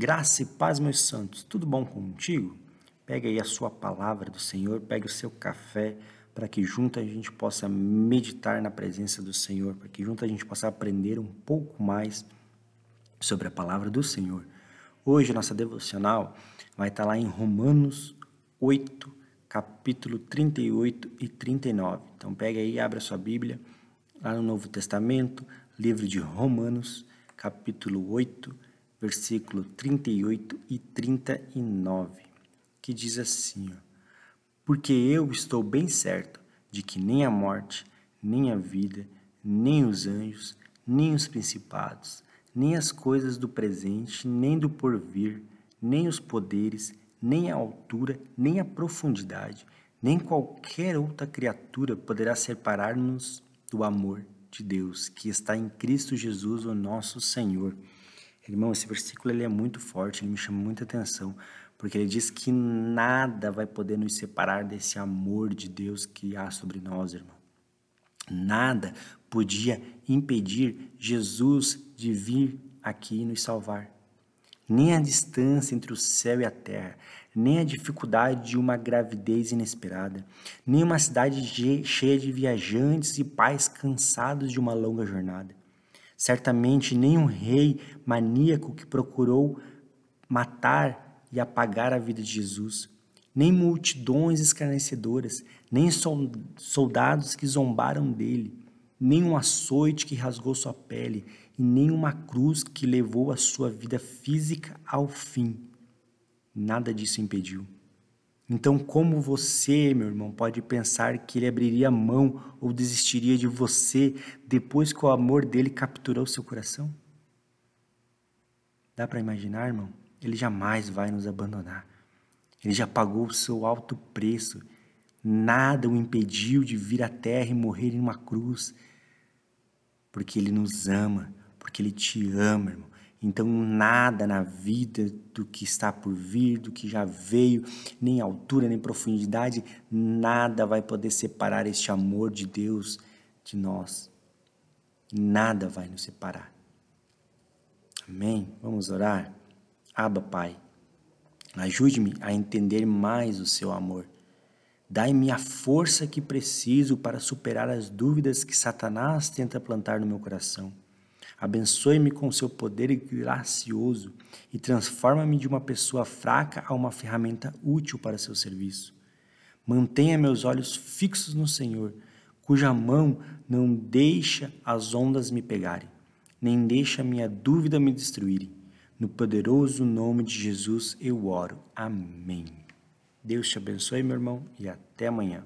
Graça e paz, meus santos, tudo bom contigo? Pega aí a sua palavra do Senhor, pega o seu café, para que junto a gente possa meditar na presença do Senhor, para que junto a gente possa aprender um pouco mais sobre a palavra do Senhor. Hoje, nossa devocional vai estar lá em Romanos 8, capítulo 38 e 39. Então, pega aí, abre a sua Bíblia, lá no Novo Testamento, livro de Romanos, capítulo 8, versículo 38 e 39, que diz assim: Porque eu estou bem certo de que nem a morte, nem a vida, nem os anjos, nem os principados, nem as coisas do presente, nem do porvir, nem os poderes, nem a altura, nem a profundidade, nem qualquer outra criatura poderá separar-nos do amor de Deus que está em Cristo Jesus, o nosso Senhor. Irmão, esse versículo ele é muito forte, ele me chama muita atenção, porque ele diz que nada vai poder nos separar desse amor de Deus que há sobre nós, irmão. Nada podia impedir Jesus de vir aqui nos salvar. Nem a distância entre o céu e a terra, nem a dificuldade de uma gravidez inesperada, nem uma cidade cheia de viajantes e pais cansados de uma longa jornada Certamente nenhum rei maníaco que procurou matar e apagar a vida de Jesus, nem multidões escarnecedoras, nem soldados que zombaram dele, nem um açoite que rasgou sua pele, e nem uma cruz que levou a sua vida física ao fim. Nada disso impediu. Então, como você, meu irmão, pode pensar que ele abriria mão ou desistiria de você depois que o amor dele capturou seu coração? Dá para imaginar, irmão? Ele jamais vai nos abandonar. Ele já pagou o seu alto preço. Nada o impediu de vir à terra e morrer em uma cruz. Porque ele nos ama, porque ele te ama, irmão. Então, nada na vida do que está por vir, do que já veio, nem altura, nem profundidade, nada vai poder separar este amor de Deus de nós. Nada vai nos separar. Amém? Vamos orar? Aba, Pai. Ajude-me a entender mais o seu amor. Dai-me a força que preciso para superar as dúvidas que Satanás tenta plantar no meu coração. Abençoe-me com seu poder gracioso e transforma-me de uma pessoa fraca a uma ferramenta útil para seu serviço. Mantenha meus olhos fixos no Senhor, cuja mão não deixa as ondas me pegarem, nem deixa minha dúvida me destruírem. No poderoso nome de Jesus eu oro. Amém. Deus te abençoe, meu irmão, e até amanhã.